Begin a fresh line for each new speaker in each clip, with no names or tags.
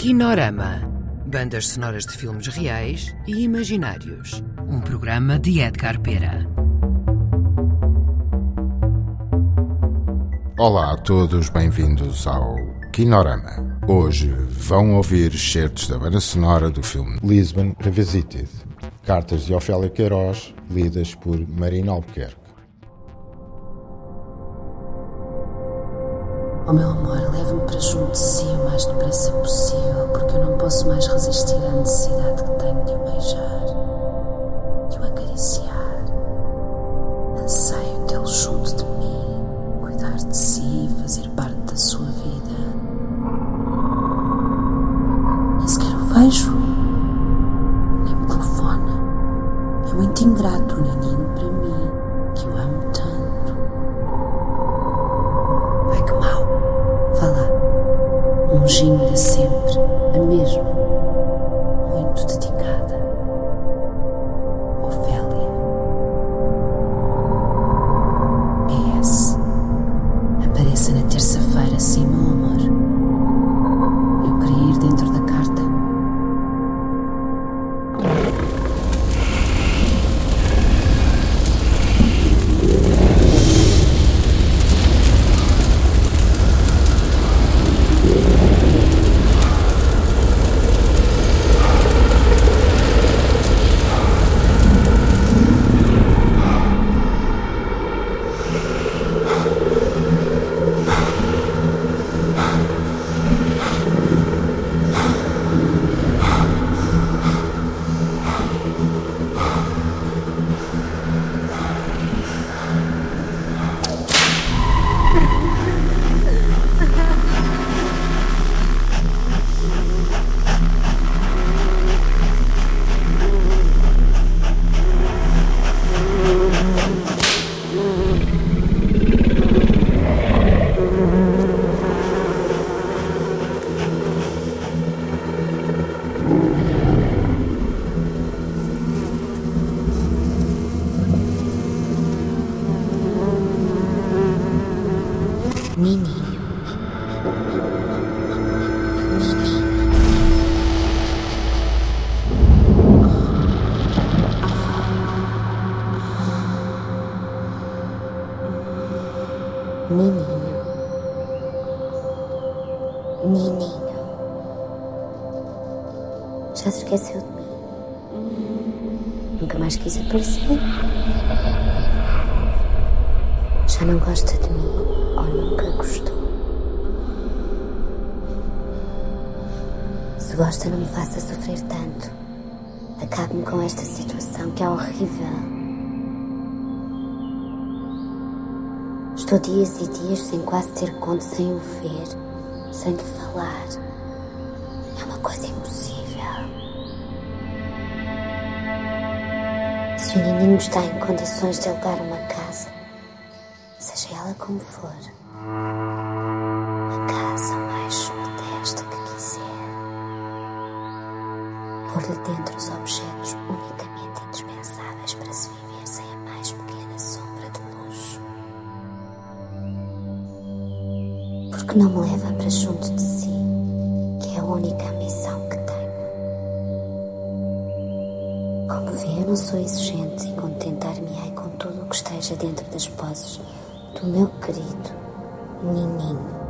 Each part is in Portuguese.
Kinorama. Bandas sonoras de filmes reais e imaginários. Um programa de Edgar Pera.
Olá a todos, bem-vindos ao Kinorama. Hoje vão ouvir certos da banda sonora do filme Lisbon Revisited. Cartas de Ofélia Queiroz, lidas por Marina Albuquerque.
Oh meu amor, leve-me para junto de si o mais depressa possível, porque eu não posso mais resistir à necessidade que tenho de o beijar, de o acariciar. Anseio tê-lo junto de mim, cuidar de si, fazer parte da sua vida. Nem sequer o vejo, nem me telefona. É muito ingrato o nininho para mim, beijinho de sempre. A mesmo. Nininho. Já se esqueceu de mim? Nunca mais quis aparecer? Já não gosta de mim ou nunca gostou? Se gosta, não me faça sofrer tanto. Acabe-me com esta situação que é horrível. Estou dias e dias sem quase ter conto, sem o ver, sem lhe falar. É uma coisa impossível. Se o menino está em condições de alugar uma casa, seja ela como for, a casa mais modesta que quiser, pôr-lhe dentro os objetos Porque não me leva para junto de si, que é a única ambição que tenho. Como vê, eu não sou exigente e contentar-me-ei com tudo o que esteja dentro das posses do meu querido Nininho.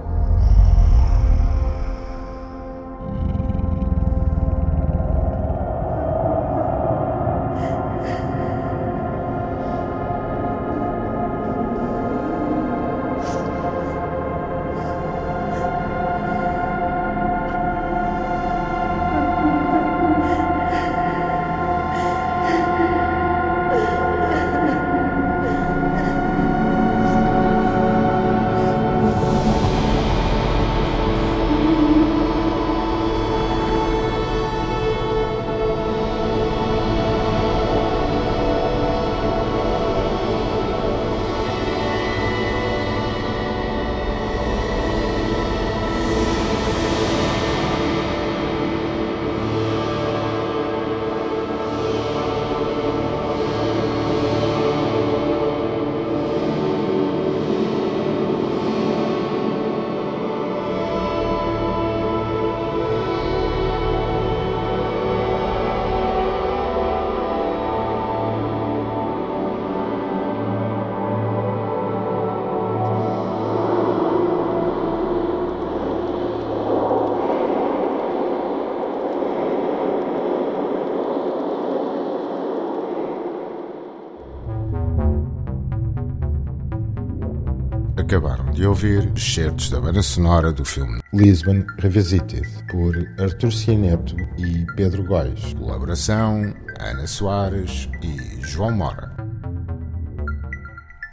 Acabaram de ouvir excertos da banda sonora do filme Lisbon Revisited, por Artur Cianeto e Pedro Góis. Colaboração Ana Soares e João Mora.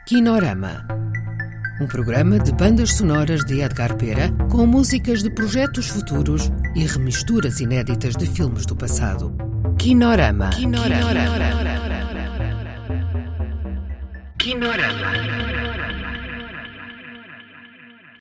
Kinorama. Um programa de bandas sonoras de Edgar Pera com músicas de projetos futuros e remisturas inéditas de filmes do passado. Kinorama. Kinorama. Kinorama. Kinorama.